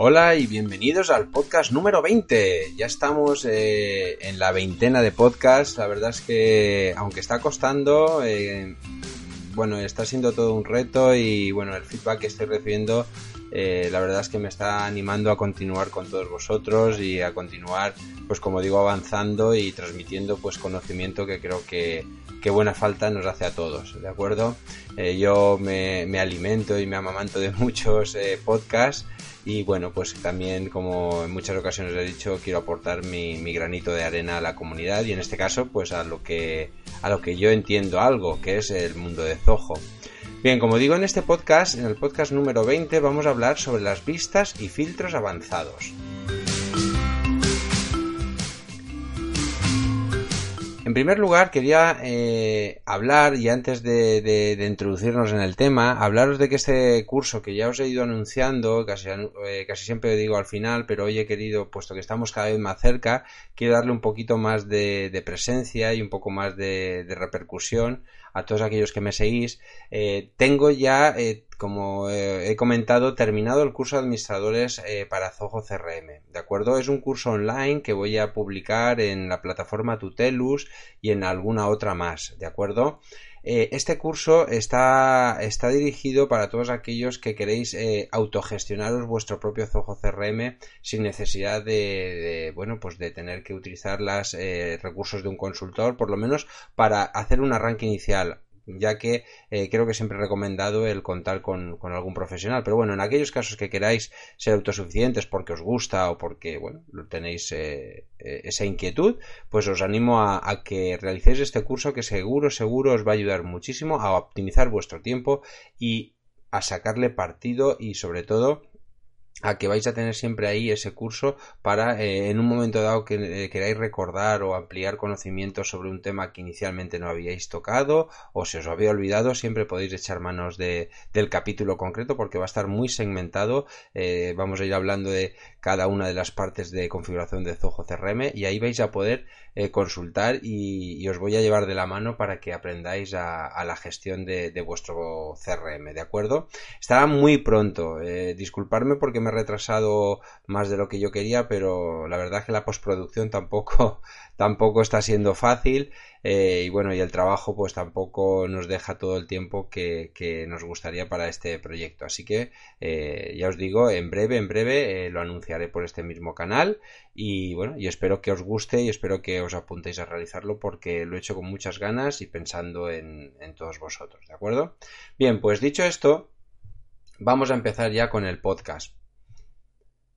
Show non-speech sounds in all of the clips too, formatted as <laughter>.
Hola y bienvenidos al podcast número 20. Ya estamos eh, en la veintena de podcasts. La verdad es que, aunque está costando, eh, bueno, está siendo todo un reto y bueno, el feedback que estoy recibiendo, eh, la verdad es que me está animando a continuar con todos vosotros y a continuar, pues como digo, avanzando y transmitiendo pues conocimiento que creo que, que buena falta nos hace a todos, ¿de acuerdo? yo me, me, alimento y me amamanto de <laughs> muchos podcasts y bueno, pues también, como en muchas ocasiones he dicho, quiero aportar mi, mi, granito de arena a la comunidad y en este caso, pues a lo que, a lo que yo entiendo algo, que es el mundo de Zoho. Bien, como digo en este podcast, en el podcast número 20, vamos a hablar sobre las vistas y filtros avanzados. En primer lugar, quería eh, hablar, y antes de, introducirnos en el tema, hablaros de que este curso que ya os he ido anunciando, casi, eh, casi siempre digo al final, pero hoy he querido, puesto que estamos cada vez más cerca, quiero darle un poquito más de, presencia y un poco más de repercusión a todos aquellos que me seguís. Eh, tengo ya, eh, como he comentado, terminado el curso de administradores eh, para Zoho CRM. ¿De acuerdo? Es un curso online que voy a publicar en la plataforma Tutelus y en alguna otra más. ¿De acuerdo? Este curso está, está, dirigido para todos aquellos que queréis autogestionaros vuestro propio Zoho CRM sin necesidad de, bueno pues de tener que utilizar los recursos de un consultor por lo menos para hacer un arranque inicial ya que eh, creo que siempre he recomendado el contar con, algún profesional. Pero bueno, en aquellos casos que queráis ser autosuficientes porque os gusta o porque, bueno, tenéis eh, eh, esa inquietud, pues os animo a, a, que realicéis este curso que seguro, seguro os va a ayudar muchísimo a optimizar vuestro tiempo y a sacarle partido y sobre todo a que vais a tener siempre ahí ese curso para eh, en un momento dado que eh, queráis recordar o ampliar conocimientos sobre un tema que inicialmente no habíais tocado o se os había olvidado siempre podéis echar manos de, del capítulo concreto porque va a estar muy segmentado. Eh, vamos a ir hablando de cada una de las partes de configuración de Zoho CRM y ahí vais a poder eh, consultar y, os voy a llevar de la mano para que aprendáis a, la gestión de, vuestro CRM, ¿de acuerdo? Estará muy pronto, eh, disculparme porque me he retrasado más de lo que yo quería, pero la verdad es que la postproducción tampoco, <laughs> tampoco está siendo fácil eh, y bueno, y el trabajo pues tampoco nos deja todo el tiempo que, nos gustaría para este proyecto. Así que eh, ya os digo, en breve, en breve lo anunciaré por este mismo canal y bueno, y espero que os guste y espero que os apuntéis a realizarlo porque lo he hecho con muchas ganas y pensando en, todos vosotros, ¿de acuerdo? Bien, pues dicho esto, vamos a empezar ya con el podcast.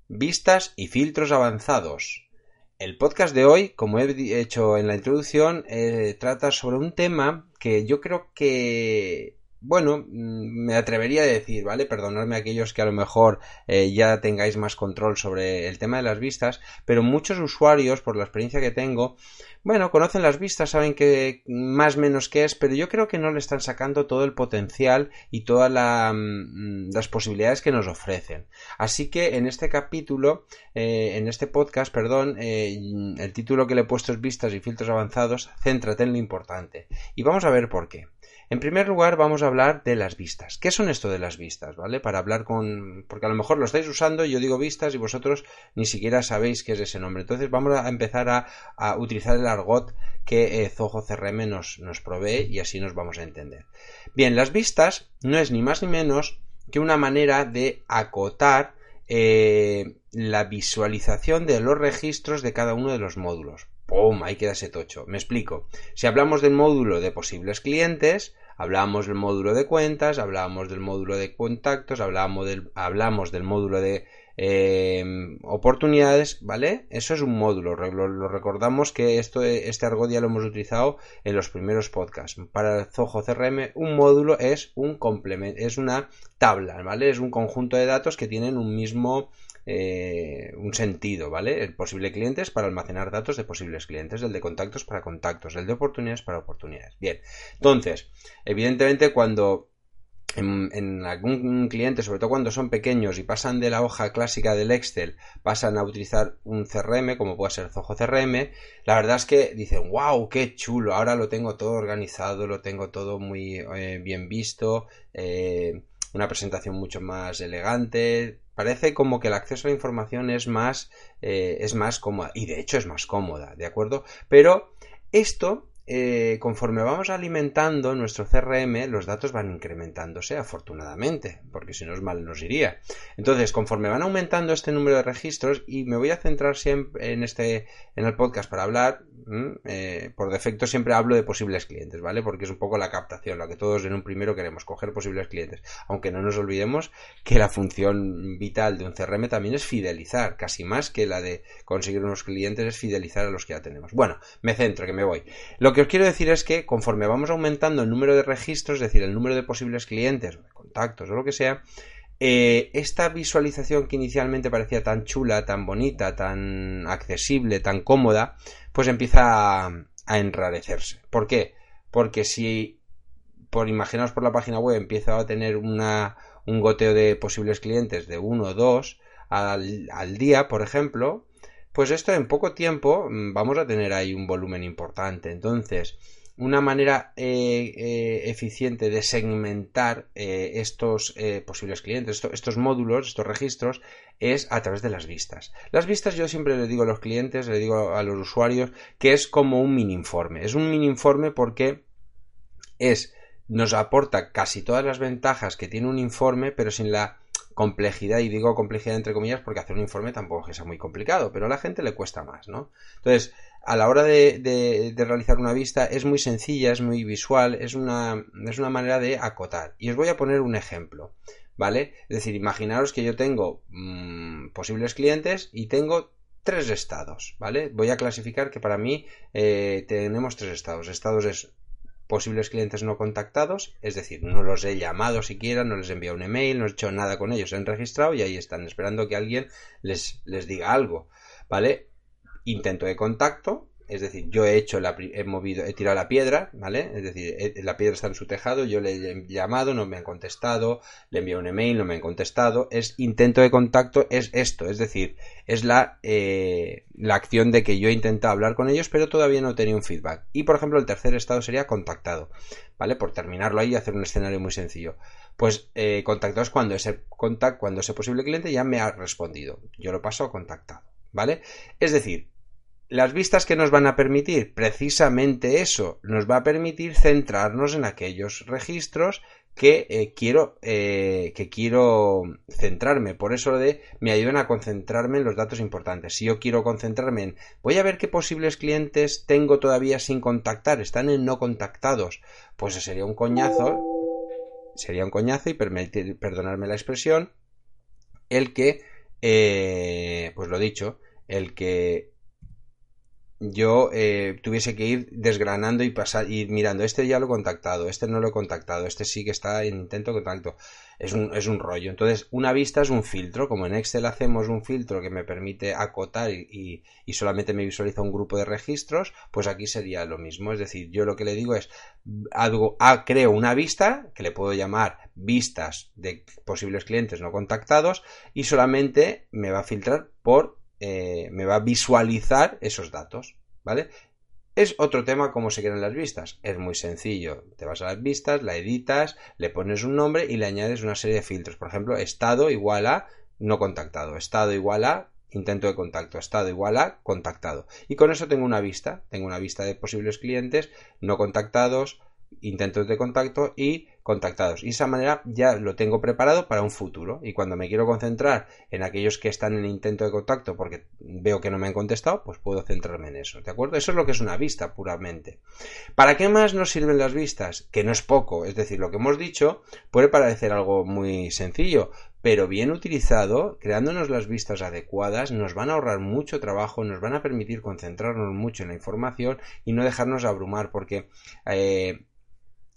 Vistas y filtros avanzados. El podcast de hoy, como he hecho en la introducción, eh, trata sobre un tema que yo creo que, bueno, mm, me atrevería a decir, ¿vale? Perdonadme a aquellos que a lo mejor eh, ya tengáis más control sobre el tema de las vistas, pero muchos usuarios, por la experiencia que tengo, bueno, conocen las vistas, saben que más menos qué es, pero yo creo que no le están sacando todo el potencial y todas mm, las posibilidades que nos ofrecen. Así que en este capítulo, eh, en este podcast, perdón, eh, el título que le he puesto es Vistas y filtros avanzados, céntrate en lo importante. Y vamos a ver por qué. En primer lugar, vamos a hablar de las vistas. ¿Qué son esto de las vistas? ¿Vale? Para hablar con. Porque a lo mejor lo estáis usando, yo digo vistas y vosotros ni siquiera sabéis qué es ese nombre. Entonces, vamos a empezar a, utilizar el argot que eh, Zoho CRM nos, nos provee y así nos vamos a entender. Bien, las vistas no es ni más ni menos que una manera de acotar eh, la visualización de los registros de cada uno de los módulos. ¡Pum! Ahí queda ese tocho. Me explico. Si hablamos del módulo de posibles clientes, Hablábamos del módulo de cuentas, hablábamos del módulo de contactos, hablábamos del, hablamos del módulo de eh, oportunidades, ¿vale? Eso es un módulo, lo, recordamos que esto, este argot ya lo hemos utilizado en los primeros podcasts. Para el Zoho CRM, un módulo es un complemento, es una tabla, ¿vale? Es un conjunto de datos que tienen un mismo eh, un sentido, ¿vale? El posible cliente es para almacenar datos de posibles clientes, el de contactos para contactos, el de oportunidades para oportunidades. Bien, entonces, evidentemente cuando en, algún cliente, sobre todo cuando son pequeños y pasan de la hoja clásica del Excel, pasan a utilizar un CRM, como puede ser Zoho CRM, la verdad es que dicen, wow, qué chulo, ahora lo tengo todo organizado, lo tengo todo muy eh, bien visto, eh, una presentación mucho más elegante, parece como que el acceso a la información es más, eh, es más cómoda, y de hecho es más cómoda, ¿de acuerdo? Pero esto eh, conforme vamos alimentando nuestro CRM, los datos van incrementándose, afortunadamente, porque si no es mal nos iría. Entonces, conforme van aumentando este número de registros, y me voy a centrar siempre en este, en el podcast para hablar, eh, por defecto siempre hablo de posibles clientes, ¿vale? Porque es un poco la captación, lo que todos en un primero queremos, coger posibles clientes. Aunque no nos olvidemos que la función vital de un CRM también es fidelizar, casi más que la de conseguir unos clientes es fidelizar a los que ya tenemos. Bueno, me centro, que me voy. Lo que os quiero decir es que conforme vamos aumentando el número de registros, es decir, el número de posibles clientes de contactos o lo que sea, eh, esta visualización que inicialmente parecía tan chula, tan bonita, tan accesible, tan cómoda, pues empieza a, enrarecerse. ¿Por qué? Porque si, por imaginaos por la página web, empieza a tener una, un goteo de posibles clientes de uno o dos al día, por ejemplo, pues esto en poco tiempo mm, vamos a tener ahí un volumen importante. Entonces, una manera eh, eh, eficiente de segmentar eh, estos posibles clientes, estos módulos, estos registros, es a través de las vistas. Las vistas yo siempre le digo a los clientes, le digo a los usuarios, que es como un mini informe. Es un mini informe porque es nos aporta casi todas las ventajas que tiene un informe, pero sin la complejidad, y digo complejidad entre comillas porque hacer un informe tampoco es muy complicado, pero a la gente le cuesta más, ¿no? Entonces, a la hora de, realizar una vista es muy sencilla, es muy visual, es una, es una manera de acotar. Y os voy a poner un ejemplo, ¿vale? Es decir, imaginaros que yo tengo mm, posibles clientes y tengo tres estados, ¿vale? Voy a clasificar que para mí eh, tenemos tres estados. Estados es posibles clientes no contactados, es decir, no los he llamado siquiera, no les he enviado un email, no he hecho nada con ellos, se han registrado y ahí están esperando que alguien les, les diga algo, ¿vale? Intento de contacto, es decir, yo he hecho la, he movido, he tirado la piedra, ¿vale? Es decir, la piedra está en su tejado, yo le he llamado, no me han contestado, le enviado un email, no me han contestado. Es intento de contacto, es esto, es decir, es la, eh, la acción de que yo he intentado hablar con ellos, pero todavía no he tenido un feedback. Y por ejemplo, el tercer estado sería contactado, ¿vale? Por terminarlo ahí y hacer un escenario muy sencillo. Pues eh, contactado es cuando ese contact, cuando ese posible cliente ya me ha respondido. Yo lo paso a contactado, ¿vale? Es decir, las vistas que nos van a permitir precisamente eso, nos va a permitir centrarnos en aquellos registros que eh, quiero eh, que quiero centrarme. Por eso de me ayudan a concentrarme en los datos importantes. Si yo quiero concentrarme en voy a ver qué posibles clientes tengo todavía sin contactar están en no contactados pues sería un coñazo sería un coñazo y permitir, perdonarme la expresión el que eh, pues lo dicho el que yo eh, tuviese que ir desgranando y pasar ir mirando este ya lo he contactado este no lo he contactado este sí que está en intento contacto. Es un, es un rollo. Entonces una vista es un filtro. Como en Excel hacemos un filtro que me permite acotar y, y, solamente me visualiza un grupo de registros pues aquí sería lo mismo. Es decir yo lo que le digo es algo ah, creo una vista que le puedo llamar vistas de posibles clientes no contactados y solamente me va a filtrar por eh, me va a visualizar esos datos, ¿vale? Es otro tema cómo se crean las vistas. Es muy sencillo. Te vas a las vistas, la editas, le pones un nombre y le añades una serie de filtros. Por ejemplo, estado igual a no contactado, estado igual a intento de contacto, estado igual a contactado. Y con eso tengo una vista. Tengo una vista de posibles clientes no contactados, intentos de contacto y contactados. Y esa manera ya lo tengo preparado para un futuro. Y cuando me quiero concentrar en aquellos que están en intento de contacto porque veo que no me han contestado, pues puedo centrarme en eso. ¿De acuerdo? Eso es lo que es una vista puramente. ¿Para qué más nos sirven las vistas? Que no es poco. Es decir, lo que hemos dicho puede parecer algo muy sencillo, pero bien utilizado, creándonos las vistas adecuadas, nos van a ahorrar mucho trabajo, nos van a permitir concentrarnos mucho en la información y no dejarnos abrumar, porque eh,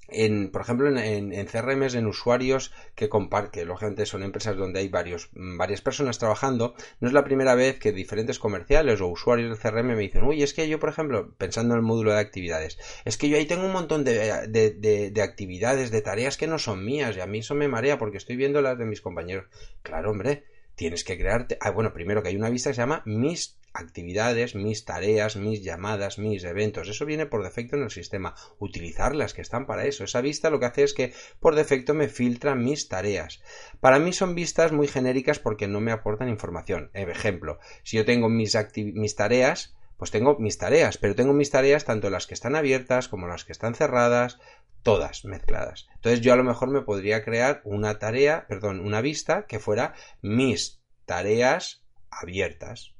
en, por ejemplo, en, en, CRMs, en usuarios que comparten, lógicamente son empresas donde hay varios, mm, varias personas trabajando, no es la primera vez que diferentes comerciales o usuarios del CRM me dicen, uy, es que yo, por ejemplo, pensando en el módulo de actividades, es que yo ahí tengo un montón de, de, de actividades, de tareas que no son mías y a mí eso me marea porque estoy viendo las de mis compañeros. Claro, hombre, tienes que crearte. Ah, bueno, primero que hay una vista que se llama mis actividades, mis tareas, mis llamadas, mis eventos. Eso viene por defecto en el sistema. Utilizarlas que están para eso. Esa vista lo que hace es que por defecto me filtra mis tareas. Para mí son vistas muy genéricas porque no me aportan información. Ejemplo, si yo tengo mis, mis tareas, pues tengo mis tareas, pero tengo mis tareas tanto las que están abiertas como las que están cerradas, todas mezcladas. Entonces yo a lo mejor me podría crear una tarea, perdón, una vista que fuera mis tareas abiertas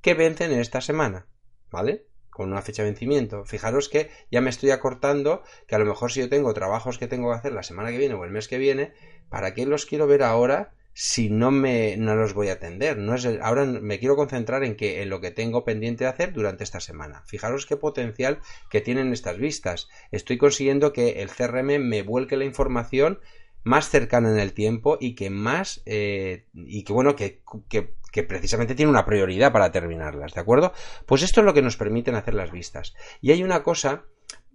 que vencen esta semana, ¿vale? Con una fecha de vencimiento. Fijaros que ya me estoy acortando que a lo mejor si yo tengo trabajos que tengo que hacer la semana que viene o el mes que viene, ¿para qué los quiero ver ahora si no me no los voy a atender. No es ahora me quiero concentrar en que en lo que tengo pendiente de hacer durante esta semana. Fijaros qué potencial que tienen estas vistas. Estoy consiguiendo que el CRM me vuelque la información más cercana en el tiempo y que más eh, y que bueno que, que, precisamente tiene una prioridad para terminarlas de acuerdo pues esto es lo que nos permiten hacer las vistas y hay una cosa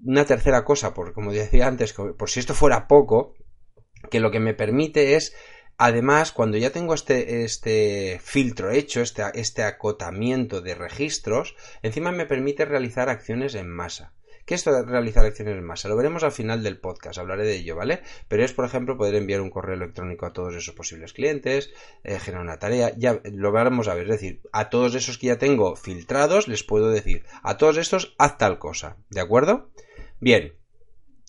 una tercera cosa por como decía antes por si esto fuera poco que lo que me permite es Además, cuando ya tengo este, este filtro hecho, este, este acotamiento de registros, encima me permite realizar acciones en masa. ¿Qué es de realizar acciones en masa? Lo veremos al final del podcast, hablaré de ello, ¿vale? Pero es, por ejemplo, poder enviar un correo electrónico a todos esos posibles clientes, eh, generar una tarea, ya lo vamos a ver, es decir, a todos esos que ya tengo filtrados les puedo decir, a todos estos haz tal cosa, ¿de acuerdo? Bien,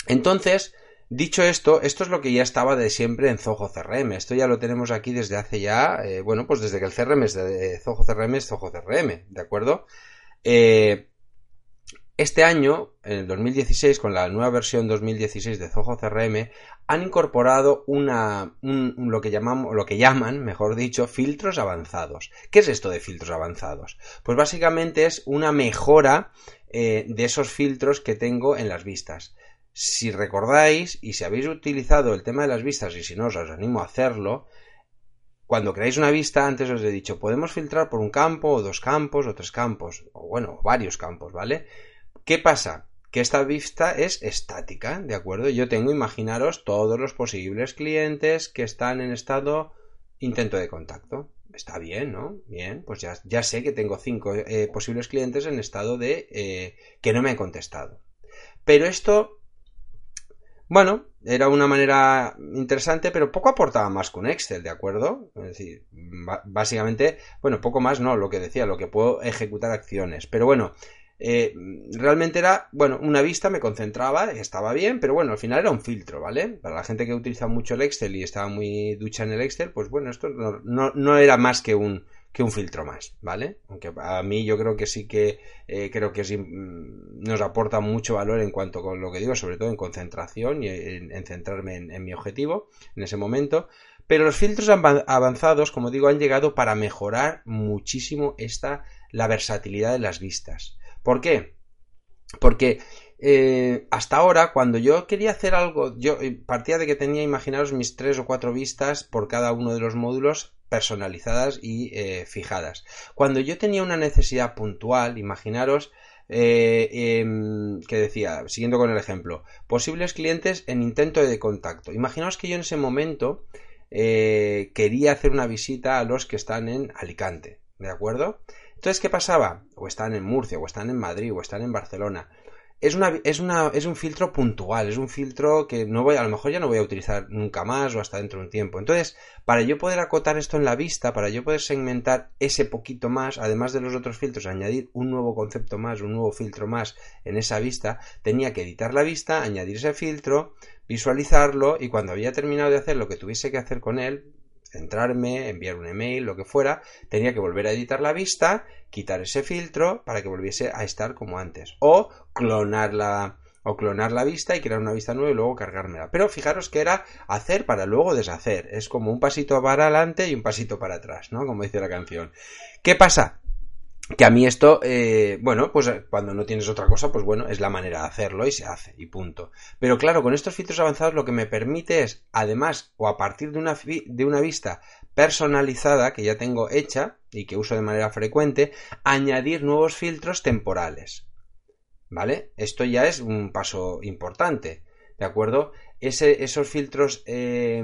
entonces, Dicho esto, esto es lo que ya estaba de siempre en Zoho CRM. Esto ya lo tenemos aquí desde hace ya, eh, bueno, pues desde que el CRM es de Zoho CRM es Zoho CRM, ¿de acuerdo? Eh, este año, en el 2016, con la nueva versión 2016 de Zoho CRM, han incorporado una, lo, que llaman, mejor dicho, filtros avanzados. ¿Qué es esto de filtros avanzados? Pues básicamente es una mejora eh, de esos filtros que tengo en las vistas. Si recordáis y si habéis utilizado el tema de las vistas y si no os, animo a hacerlo, cuando creáis una vista, antes os he dicho, podemos filtrar por un campo o dos campos o tres campos, o bueno, varios campos, ¿vale? ¿Qué pasa? Que esta vista es estática, ¿de acuerdo? Yo tengo, imaginaros, todos los posibles clientes que están en estado intento de contacto. Está bien, ¿no? Bien, pues ya, ya sé que tengo cinco eh, posibles clientes en estado de eh, que no me han contestado. Pero esto bueno, era una manera interesante, pero poco aportaba más con Excel, ¿de acuerdo? Es decir, básicamente, bueno, poco más no, lo que decía, lo que puedo ejecutar acciones. Pero bueno, eh, realmente era, bueno, una vista me concentraba, estaba bien, pero bueno, al final era un filtro, ¿vale? Para la gente que utiliza mucho el Excel y estaba muy ducha en el Excel, pues bueno, esto no, no era más que un, que un filtro más, ¿vale? Aunque a mí yo creo que sí que eh, creo que sí, mm, nos aporta mucho valor en cuanto con lo que digo, sobre todo en concentración y en, centrarme en, mi objetivo en ese momento. Pero los filtros avanzados, como digo, han llegado para mejorar muchísimo esta la versatilidad de las vistas. ¿Por qué? Porque eh, hasta ahora, cuando yo quería hacer algo, yo eh, partía de que tenía, imaginaros, mis tres o cuatro vistas por cada uno de los módulos personalizadas y eh, fijadas. Cuando yo tenía una necesidad puntual, imaginaros em, que decía, siguiendo con el ejemplo, posibles clientes en intento de contacto. Imaginaos que yo en ese momento quería hacer una visita a los que están en Alicante, ¿de acuerdo? Entonces, ¿qué pasaba? O están en Murcia, o están en Madrid, o están en Barcelona. es, un filtro puntual, es un filtro que no voy, a lo mejor ya no voy a utilizar nunca más o hasta dentro de un tiempo. Entonces, para yo poder acotar esto en la vista, para yo poder segmentar ese poquito más, además de los otros filtros, añadir un nuevo concepto más, un nuevo filtro más en esa vista, tenía que editar la vista, añadir ese filtro, visualizarlo y cuando había terminado de hacer lo que tuviese que hacer con él, centrarme, enviar un email, lo que fuera, tenía que volver a editar la vista, quitar ese filtro para que volviese a estar como antes. O clonar la, o clonar la vista y crear una vista nueva y luego cargármela. Pero fijaros que era hacer para luego deshacer. Es como un pasito para adelante y un pasito para atrás, ¿no? Como dice la canción. ¿Qué pasa? Que a mí esto, eh, bueno, pues eh, cuando no tienes otra cosa, pues bueno, es la manera de hacerlo y se hace y punto. Pero claro, con estos filtros avanzados lo que me permite es, además, o a partir de una, de una vista personalizada que ya tengo hecha y que uso de manera frecuente, añadir nuevos filtros temporales. ¿Vale? Esto ya es un paso importante, ¿de acuerdo? Esos filtros... Eh,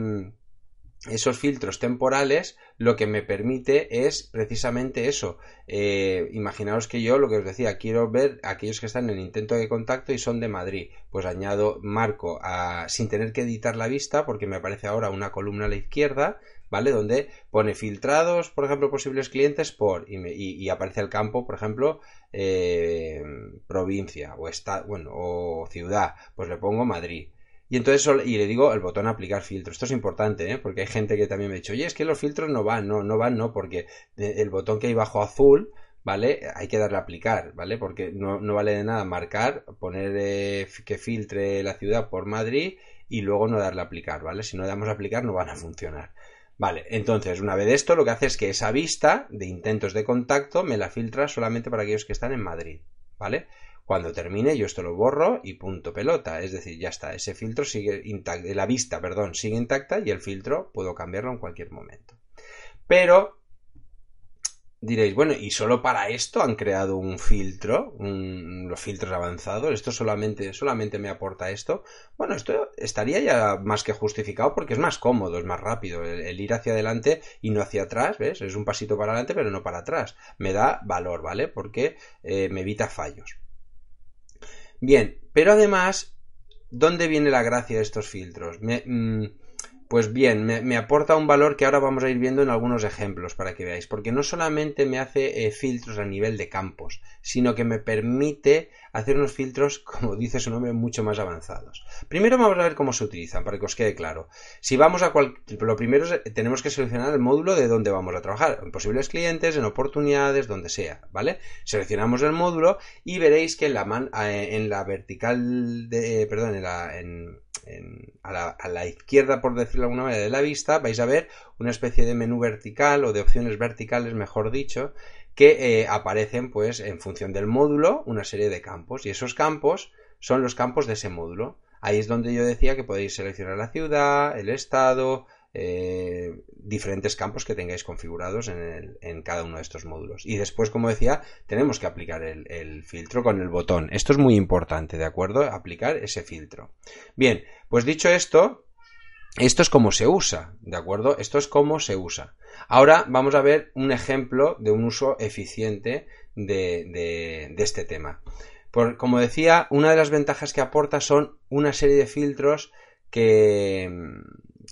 esos filtros temporales lo que me permite es precisamente eso. Eh, imaginaos que yo lo que os decía, quiero ver aquellos que están en intento de contacto y son de Madrid. Pues añado, marco a, sin tener que editar la vista, porque me aparece ahora una columna a la izquierda, ¿vale? Donde pone filtrados, por ejemplo, posibles clientes por, y, aparece el campo, por ejemplo, eh, provincia o, está, bueno, o ciudad. Pues le pongo Madrid. Y entonces y le digo el botón aplicar filtro. Esto es importante, ¿eh? porque hay gente que también me ha dicho, oye, es que los filtros no van, no, no van, no, porque el botón que hay bajo azul, ¿vale? Hay que darle a aplicar, ¿vale? Porque no, vale de nada marcar, poner eh, que filtre la ciudad por Madrid y luego no darle a aplicar, ¿vale? Si no damos a aplicar no van a funcionar. Vale, entonces una vez esto lo que hace es que esa vista de intentos de contacto me la filtra solamente para aquellos que están en Madrid, ¿vale? Cuando termine yo esto lo borro y punto pelota. Es decir, ya está, ese filtro sigue intacto, la vista, perdón, sigue intacta y el filtro puedo cambiarlo en cualquier momento. Pero diréis, bueno, ¿y solo para esto han creado un filtro? los filtros avanzados. ¿Esto solamente, solamente me aporta esto? Bueno, esto estaría ya más que justificado porque es más cómodo, es más rápido. El, ir hacia adelante y no hacia atrás, ¿ves? Es un pasito para adelante pero no para atrás. Me da valor, ¿vale? Porque eh, me evita fallos. Bien, pero además, ¿dónde viene la gracia de estos filtros? Mm, pues bien, me, aporta un valor que ahora vamos a ir viendo en algunos ejemplos para que veáis, porque no solamente me hace eh, filtros a nivel de campos, sino que me permite hacer unos filtros, <laughs> como dice su nombre, mucho más avanzados. Primero vamos a ver cómo se utilizan, para que os quede claro. Si vamos a cual... lo primero es, tenemos que seleccionar el módulo de donde vamos a trabajar, en posibles clientes, en oportunidades, donde sea, ¿vale? Seleccionamos el módulo y veréis que en la. Eh, en vertical, de... Eh, perdón, en la... a, la, izquierda, por decirlo de alguna manera, de la vista, vais a ver una especie de menú vertical o de opciones verticales, mejor dicho, que eh, aparecen pues en función del módulo una serie de campos y esos campos son los campos de ese módulo. Ahí es donde yo decía que podéis seleccionar la ciudad, el estado, eh, diferentes campos que tengáis configurados en, cada uno de estos módulos. Y después, como decía, tenemos que aplicar el, filtro con el botón. Esto es muy importante, ¿de acuerdo? Aplicar ese filtro. Bien, pues dicho esto, esto es como se usa, ¿de acuerdo? Esto es como se usa. Ahora vamos a ver un ejemplo de un uso eficiente de, este tema. como decía, una de las ventajas que aporta son una serie de filtros que,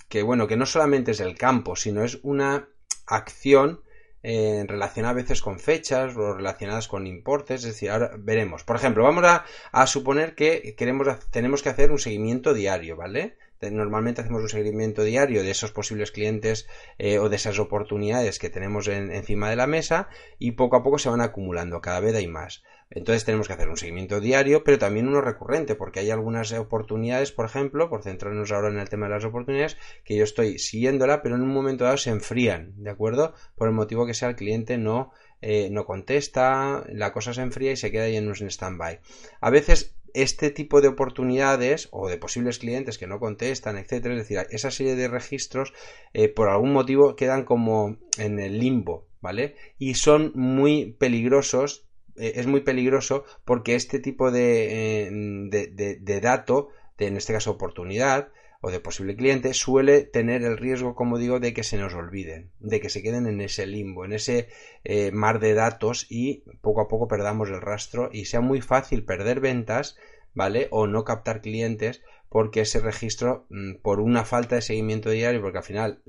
que bueno, que no solamente es el campo, sino es una acción eh, relacionada a veces con fechas o relacionadas con importes, es decir, ahora veremos. Por ejemplo, vamos a, suponer que queremos, tenemos que hacer un seguimiento diario, ¿vale? Normalmente hacemos un seguimiento diario de esos posibles clientes eh, o de esas oportunidades que tenemos encima de la mesa y poco a poco se van acumulando, cada vez hay más. Entonces tenemos que hacer un seguimiento diario, pero también uno recurrente, porque hay algunas oportunidades, por ejemplo, por centrarnos ahora en el tema de las oportunidades, que yo estoy siguiéndola, pero en un momento dado se enfrían, ¿de acuerdo? Por el motivo que sea el cliente no, eh, no contesta, la cosa se enfría y se queda ahí en un stand-by. A veces este tipo de oportunidades o de posibles clientes que no contestan, etcétera, es decir, esa serie de registros eh, por algún motivo quedan como en el limbo, ¿vale? Y son muy peligrosos, es muy peligroso porque este tipo de, eh, de, de, dato, de, en este caso oportunidad, o de posible cliente suele tener el riesgo, como digo, de que se nos olviden, de que se queden en ese limbo, en ese eh, mar de datos y poco a poco perdamos el rastro y sea muy fácil perder ventas, ¿vale? O no captar clientes porque ese registro, mm, por una falta de seguimiento diario, porque al final,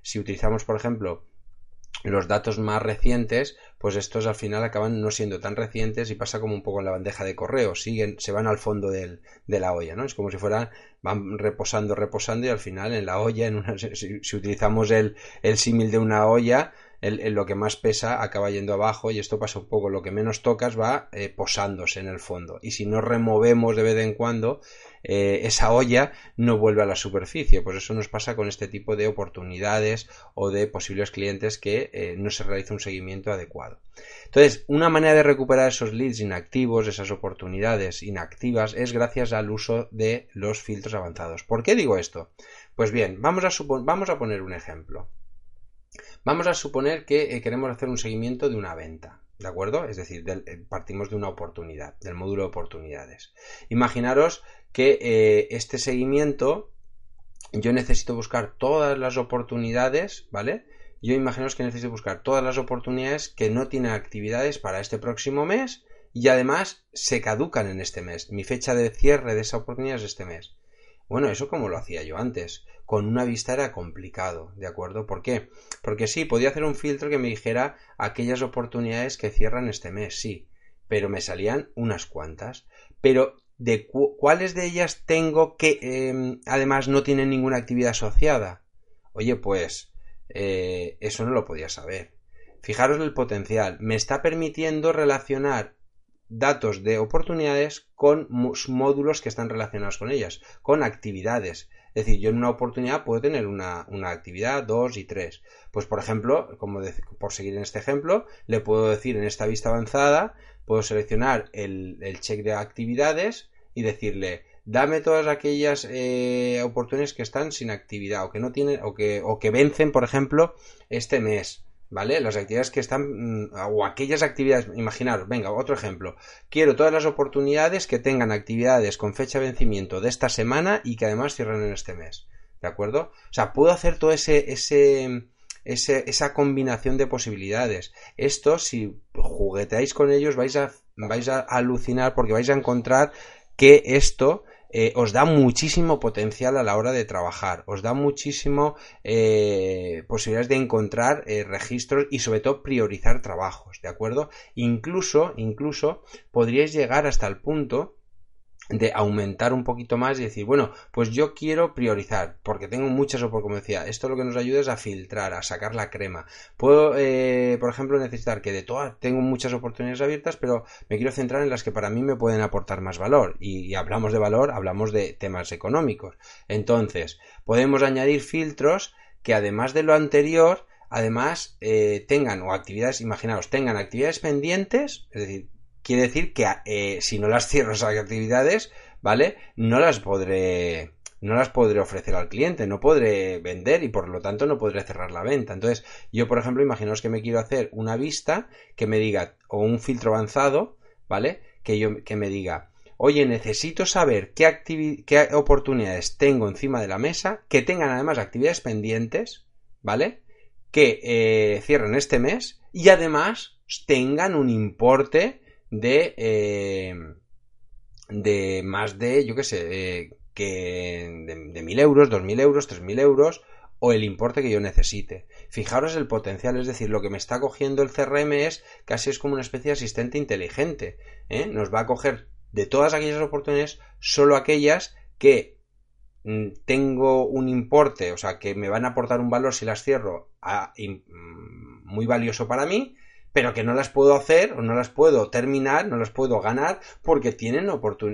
si utilizamos, por ejemplo, los datos más recientes, pues estos al final acaban no siendo tan recientes y pasa como un poco en la bandeja de correo, siguen, se van al fondo del, de la olla, ¿no? Es como si fueran, van reposando, reposando y al final en la olla, en una, <laughs> si, utilizamos el, el símil de una olla, el, lo que más pesa acaba yendo abajo y esto pasa un poco, lo que menos tocas va eh, posándose en el fondo. Y si no removemos de vez en cuando eh, esa olla no vuelve a la superficie. Pues eso nos pasa con este tipo de oportunidades o de posibles clientes que eh, no se realiza un seguimiento adecuado. Entonces, una manera de recuperar esos leads inactivos, esas oportunidades inactivas, es gracias al uso de los filtros avanzados. ¿Por qué digo esto? Pues bien, vamos a, vamos a poner un ejemplo. Vamos a suponer que eh, queremos hacer un seguimiento de una venta. ¿De acuerdo? Es decir, partimos de una oportunidad, del módulo de oportunidades. Imaginaros que eh, este seguimiento yo necesito buscar todas las oportunidades, ¿vale? Yo imaginaos que necesito buscar todas las oportunidades que no tienen actividades para este próximo mes y además se caducan en este mes. Mi fecha de cierre de esa oportunidad es este mes. Bueno, eso como lo hacía yo antes. Con una vista era complicado, ¿de acuerdo? ¿Por qué? Porque sí, podía hacer un filtro que me dijera aquellas oportunidades que cierran este mes, sí, pero me salían unas cuantas. Pero de cuáles de ellas tengo que em, además no tienen ninguna actividad asociada. Oye, pues eh, eso no lo podía saber. Fijaros el potencial. Me está permitiendo relacionar datos de oportunidades con módulos que están relacionados con ellas, con actividades. Es decir, yo en una oportunidad puedo tener una, actividad, dos y tres. Pues, por ejemplo, como por seguir en este ejemplo, le puedo decir en esta vista avanzada, puedo seleccionar el, el check de actividades y decirle dame todas aquellas eh, oportunidades que están sin actividad o que no tienen o que, o que vencen por ejemplo este mes ¿vale? Las actividades que están, mm, o aquellas actividades, imaginaros, venga, otro ejemplo. Quiero todas las oportunidades que tengan actividades con fecha de vencimiento de esta semana y que además cierren en este mes. ¿De acuerdo? O sea, puedo hacer todo ese, ese, ese esa combinación de posibilidades. Esto, si jugueteáis con ellos, vais a, vais a alucinar porque vais a encontrar que esto eh, os da muchísimo potencial a la hora de trabajar, os da muchísimo eh, posibilidades de encontrar eh, registros y sobre todo priorizar trabajos, ¿de acuerdo? Incluso, incluso podríais llegar hasta el punto de aumentar un poquito más y decir, bueno, pues yo quiero priorizar, porque tengo muchas oportunidades, esto lo que nos ayuda es a filtrar, a sacar la crema. Puedo, eh, por ejemplo, necesitar que de todas, tengo muchas oportunidades abiertas, pero me quiero centrar en las que para mí me pueden aportar más valor. Y, hablamos de valor, hablamos de temas económicos. Entonces, podemos añadir filtros que además de lo anterior, además eh, tengan o actividades, imaginaos, tengan actividades pendientes, es decir, quiere decir que eh, si no las cierro esas actividades, ¿vale? No las podré no las podré ofrecer al cliente, no podré vender y por lo tanto no podré cerrar la venta. Entonces, yo, por ejemplo, imaginaos que me quiero hacer una vista que me diga, o un filtro avanzado, ¿vale? Que yo que me diga, oye, necesito saber qué, qué oportunidades tengo encima de la mesa, que tengan además actividades pendientes, ¿vale? Que eh, cierren este mes y además tengan un importe de, eh, de más de, yo qué sé, eh, que de, 1.000 euros, 2.000 euros, 3.000 euros o el importe que yo necesite. Fijaros el potencial, es decir, lo que me está cogiendo el CRM es casi es como una especie de asistente inteligente. ¿eh? Nos va a coger de todas aquellas oportunidades solo aquellas que mm, tengo un importe, o sea, que me van a aportar un valor si las cierro mm, muy valioso para mí pero que no las puedo hacer o no las puedo terminar, no las puedo ganar porque tienen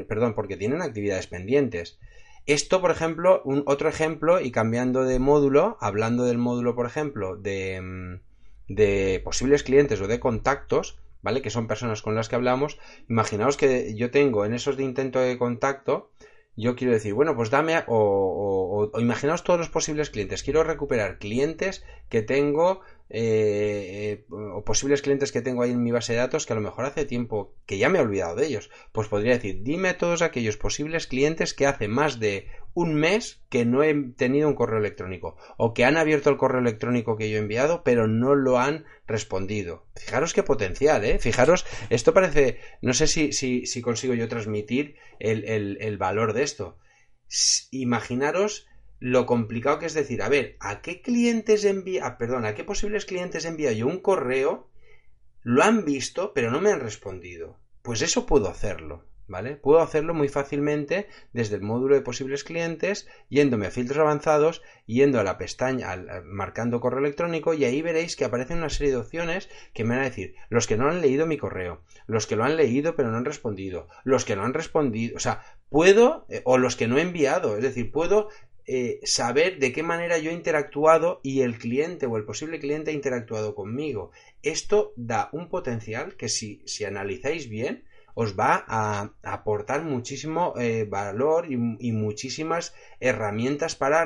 perdón, porque tienen actividades pendientes. Esto, por ejemplo, un otro ejemplo y cambiando de módulo, hablando del módulo, por ejemplo, de, mm, de posibles clientes o de contactos, ¿vale? Que son personas con las que hablamos. Imaginaos que yo tengo en esos de intento de contacto, yo quiero decir, bueno, pues dame, o, o, imaginaos todos los posibles clientes. Quiero recuperar clientes que tengo eh, o posibles clientes que tengo ahí en mi base de datos que a lo mejor hace tiempo que ya me he olvidado de ellos. Pues podría decir, dime todos aquellos posibles clientes que hace más de un mes que no he tenido un correo electrónico o que han abierto el correo electrónico que yo he enviado pero no lo han respondido. Fijaros qué potencial, ¿eh? Fijaros, esto parece, no sé si, si, si consigo yo transmitir el, el valor de esto. Imaginaros lo complicado que es decir, a ver, ¿a qué clientes envía, ah, perdón, a qué posibles clientes envía yo un correo? Lo han visto, pero no me han respondido. Pues eso puedo hacerlo. ¿vale? Puedo hacerlo muy fácilmente desde el módulo de posibles clientes, yéndome a filtros avanzados, yendo a la pestaña, marcando correo electrónico y ahí veréis que aparecen una serie de opciones que me van a decir los que no han leído mi correo, los que lo han leído pero no han respondido, los que no han respondido, o sea, puedo, eh, o los que no he enviado, es decir, puedo eh, saber de qué manera yo he interactuado y el cliente o el posible cliente ha interactuado conmigo. Esto da un potencial que si, si analizáis bien, os va a, aportar muchísimo eh, valor y, muchísimas herramientas para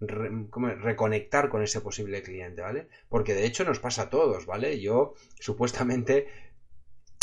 reconectar con ese posible cliente, ¿vale? Porque de hecho nos pasa a todos, ¿vale? Yo supuestamente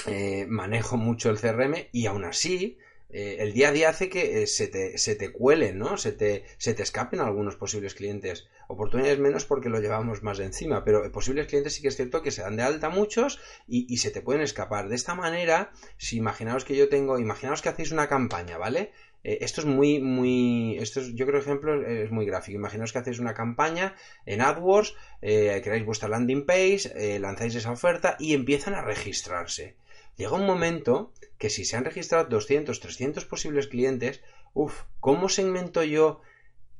eh, manejo mucho el CRM y aún así eh, el día a día hace que eh, se, te, se, te, cuelen, ¿no? Se te, se te escapen algunos posibles clientes. Oportunidades menos porque lo llevamos más encima, pero posibles clientes sí que es cierto que se dan de alta muchos y, se te pueden escapar. De esta manera, si imaginaos que yo tengo, imaginaos que hacéis una campaña, ¿vale? Eh, esto es muy, muy, esto es, yo creo que ejemplo es muy gráfico. Imaginaos que hacéis una campaña en AdWords, creáis vuestra landing page, lanzáis esa oferta y empiezan a registrarse. Llega un momento que si se han registrado 200, 300 posibles clientes, uff, ¿cómo segmento yo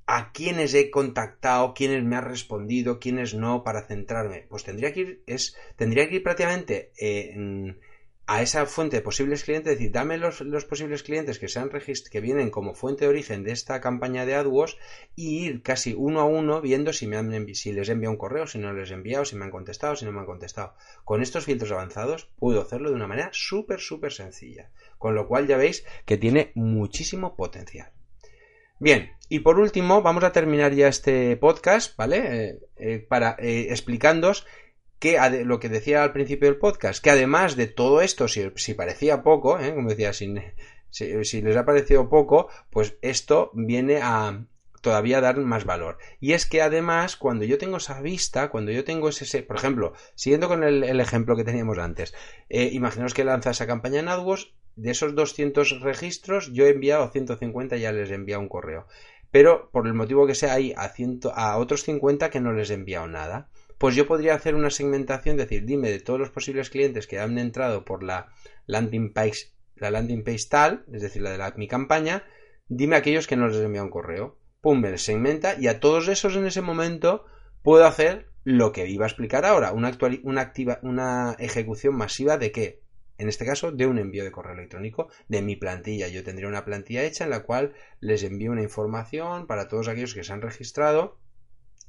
a quiénes he contactado, quiénes me han respondido, quiénes no, para centrarme? Pues tendría que ir, es, tendría que ir prácticamente eh, a esa fuente de posibles clientes, es decir, dame los, posibles clientes que, sean que vienen como fuente de origen de esta campaña de AdWords y ir casi uno a uno viendo si, me han, si les enviado un correo, si no les he enviado, si me han contestado, si no me han contestado. Con estos filtros avanzados puedo hacerlo de una manera súper, súper sencilla. Con lo cual ya veis que tiene muchísimo potencial. Bien, y por último vamos a terminar ya este podcast, ¿vale? Eh, eh, para eh, explicándoos que lo que decía al principio del podcast, que además de todo esto, si, parecía poco, ¿eh? como decía, si, si, les ha parecido poco, pues esto viene a todavía dar más valor. Y es que además, cuando yo tengo esa vista, cuando yo tengo ese, por ejemplo, siguiendo con el, ejemplo que teníamos antes, eh, imaginaos que lanza esa campaña en AdWords, de esos 200 registros, yo he enviado 150, ya les he enviado un correo. Pero por el motivo que sea, hay a, a otros 50 que no les he enviado nada pues yo podría hacer una segmentación, decir, dime de todos los posibles clientes que han entrado por la landing page, la landing page tal, es decir, la de mi campaña, dime aquellos que no les enviado un correo. Pum, me segmenta y a todos esos en ese momento puedo hacer lo que iba a explicar ahora, una, una, activa, una ejecución masiva de qué? En este caso, de un envío de correo electrónico de mi plantilla. Yo tendría una plantilla hecha en la cual les envío una información para todos aquellos que se han registrado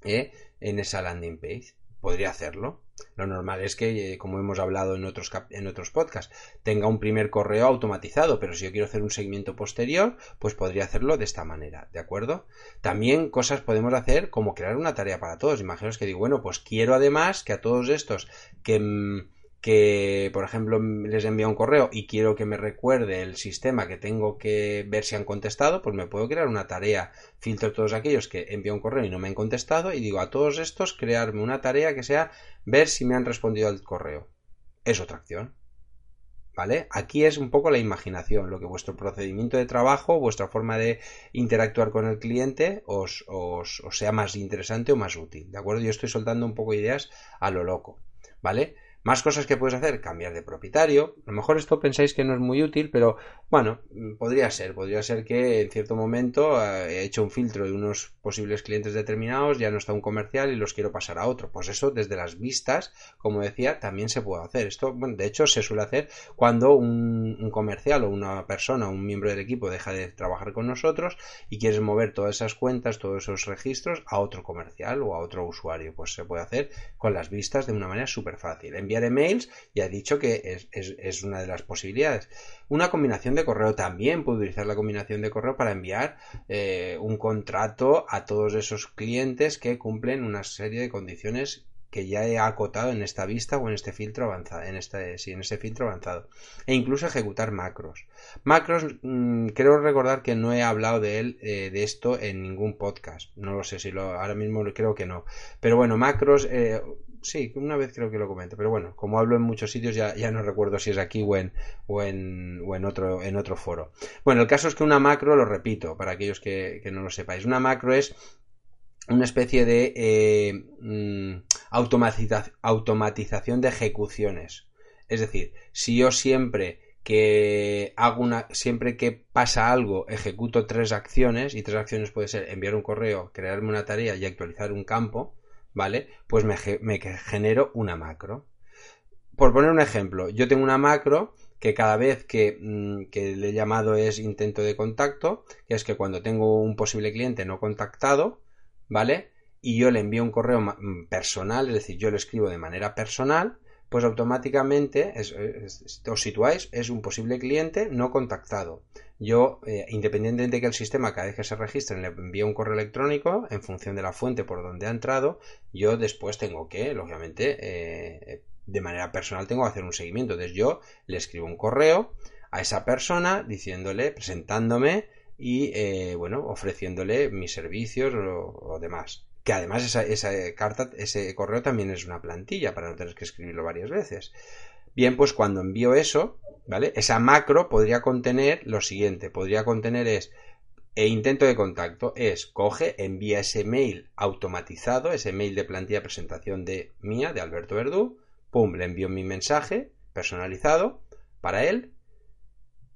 eh, en esa landing page podría hacerlo. Lo normal es que, eh, como hemos hablado en otros, en otros podcasts, tenga un primer correo automatizado, pero si yo quiero hacer un seguimiento posterior, pues podría hacerlo de esta manera, ¿de acuerdo? También cosas podemos hacer como crear una tarea para todos. Imaginaos que digo, bueno, pues quiero además que a todos estos que mm, que, por ejemplo, les envía un correo y quiero que me recuerde el sistema que tengo que ver si han contestado, pues me puedo crear una tarea, filtro todos aquellos que envío un correo y no me han contestado y digo a todos estos crearme una tarea que sea ver si me han respondido al correo. Es otra acción. ¿Vale? Aquí es un poco la imaginación, lo que vuestro procedimiento de trabajo, vuestra forma de interactuar con el cliente os, os, os sea más interesante o más útil. ¿De acuerdo? Yo estoy soltando un poco ideas a lo loco. ¿Vale? Más cosas que puedes hacer, cambiar de propietario. A lo mejor esto pensáis que no es muy útil, pero bueno, podría ser. Podría ser que en cierto momento eh, he hecho un filtro de unos posibles clientes determinados, ya no está un comercial y los quiero pasar a otro. Pues eso desde las vistas, como decía, también se puede hacer. Esto, bueno, de hecho se suele hacer cuando un, comercial o una persona, un miembro del equipo deja de trabajar con nosotros y quieres mover todas esas cuentas, todos esos registros a otro comercial o a otro usuario. Pues se puede hacer con las vistas de una manera súper fácil enviar emails y ha dicho que es, una de las posibilidades. Una combinación de correo también puede utilizar la combinación de correo para enviar eh, un contrato a todos esos clientes que cumplen una serie de condiciones que ya he acotado en esta vista o en este filtro avanzado, en este, sí, en este filtro avanzado. E incluso ejecutar macros. Macros, mm, creo recordar que no he hablado de él, eh, de esto en ningún podcast. No lo sé si lo, ahora mismo creo que no. Pero bueno, macros, sí, una vez creo que lo comento. Pero bueno, como hablo en muchos sitios, ya, ya no recuerdo si es aquí o en, o en, o en otro, en otro foro. Bueno, el caso es que una macro, lo repito, para aquellos que, que no lo sepáis, una macro es una especie de eh, mm, automatización de ejecuciones. Es decir, si yo siempre que hago una, siempre que pasa algo, ejecuto tres acciones, y tres acciones puede ser enviar un correo, crearme una tarea y actualizar un campo, ¿vale? Pues me, genero una macro. Por poner un ejemplo, yo tengo una macro que cada vez que, mm, que, le he llamado es intento de contacto, que es que cuando tengo un posible cliente no contactado, ¿vale? Y yo le envío un correo mm, personal, es decir, yo le escribo de manera personal, pues automáticamente, os situáis, es un posible cliente no contactado. Yo, eh, independientemente de que el sistema cada vez que se registre le envíe un correo electrónico en función de la fuente por donde ha entrado, yo después tengo que, lógicamente, eh, de manera personal tengo que hacer un seguimiento. Entonces yo le escribo un correo a esa persona diciéndole, presentándome y eh, bueno, ofreciéndole mis servicios o, demás. Que además esa, esa, carta, ese correo también es una plantilla para no tener que escribirlo varias veces. Bien, pues cuando envío eso, ¿vale? Esa macro podría contener lo siguiente, podría contener es e intento de contacto es coge, envía ese mail automatizado, ese mail de plantilla presentación de mía, de Alberto Verdú, pum, le envío mi mensaje personalizado para él.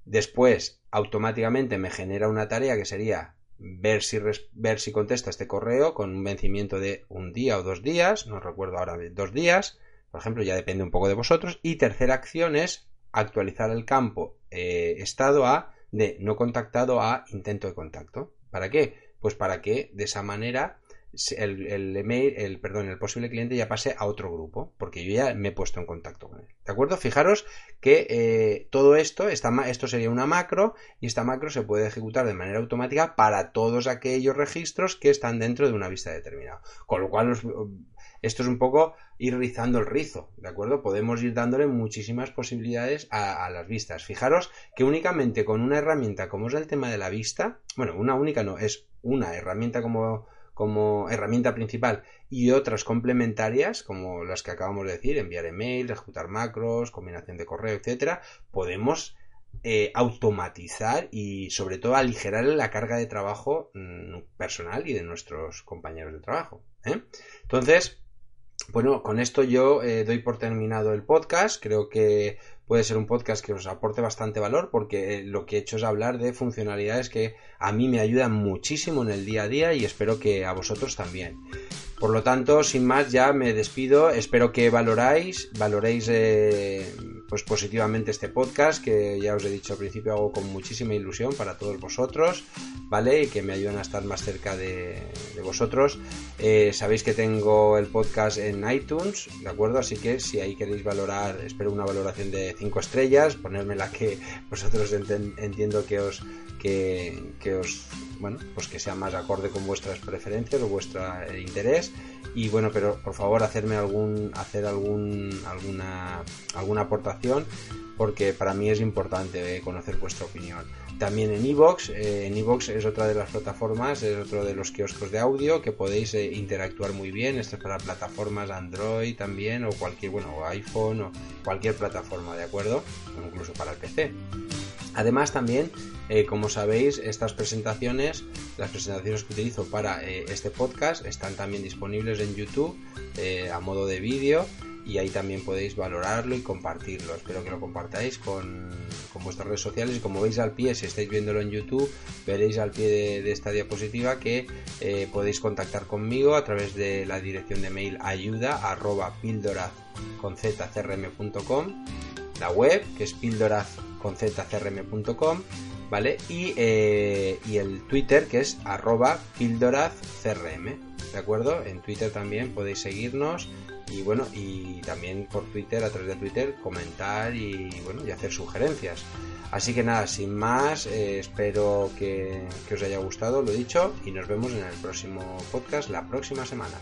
Después automáticamente me genera una tarea que sería ver si, ver si contesta este correo con un vencimiento de un día o dos días, no recuerdo ahora dos días, por ejemplo, ya depende un poco de vosotros. Y tercera acción es actualizar el campo eh, estado a de no contactado a intento de contacto. ¿Para qué? Pues para que de esa manera el, email, el, perdón, el posible cliente ya pase a otro grupo, porque yo ya me he puesto en contacto con él. ¿De acuerdo? Fijaros que eh, todo esto, esto sería una macro y esta macro se puede ejecutar de manera automática para todos aquellos registros que están dentro de una vista determinada. Con lo cual, esto es un poco ir rizando el rizo, ¿de acuerdo? Podemos ir dándole muchísimas posibilidades a las vistas. Fijaros que únicamente con una herramienta como es el tema de la vista, bueno, una única no, es una herramienta como como herramienta principal y otras complementarias como las que acabamos de decir, enviar email, ejecutar macros, combinación de correo, etcétera, podemos eh, automatizar y sobre todo aligerar la carga de trabajo mm, personal y de nuestros compañeros de trabajo. ¿eh? Entonces, bueno, con esto yo eh, doy por terminado el podcast. Creo que puede ser un podcast que os aporte bastante valor porque lo que he hecho es hablar de funcionalidades que a mí me ayudan muchísimo en el día a día y espero que a vosotros también. Por lo tanto, sin más, ya me despido. Espero que valoráis, valoréis eh, pues positivamente este podcast, que ya os he dicho al principio hago con muchísima ilusión para todos vosotros, ¿vale? Y que me ayudan a estar más cerca de, vosotros. Eh, sabéis que tengo el podcast en iTunes, ¿de acuerdo? Así que si ahí queréis valorar, espero una valoración de 5 estrellas, ponedme la que vosotros entiendo que os que, que, os bueno pues que sea más acorde con vuestras preferencias o vuestro interés y bueno pero por favor hacerme algún hacer algún alguna alguna aportación porque para mí es importante eh, conocer vuestra opinión. También en iVoox eh, en iVoox es otra de las plataformas es otro de los kioscos de audio que podéis interactuar muy bien. Esto es para plataformas Android también o cualquier bueno iPhone o cualquier plataforma de acuerdo o incluso para el PC Además también, eh, como sabéis, estas presentaciones, las presentaciones que utilizo para eh, este podcast están también disponibles en YouTube eh, a modo de vídeo y ahí también podéis valorarlo y compartirlo. Espero que lo compartáis con, vuestras redes sociales y como veis al pie, si estáis viéndolo en YouTube, veréis al pie de, esta diapositiva que podéis contactar conmigo a través de la dirección de mail ayuda con la web que es píldoraz con zcrm.com, ¿vale? Y, eh, y, el Twitter que es arroba píldorazcrm, ¿de acuerdo? En Twitter también podéis seguirnos y bueno, y también por Twitter, a través de Twitter, comentar y bueno, y hacer sugerencias. Así que nada, sin más, eh, espero que, que os haya gustado, lo dicho, y nos vemos en el próximo podcast la próxima semana.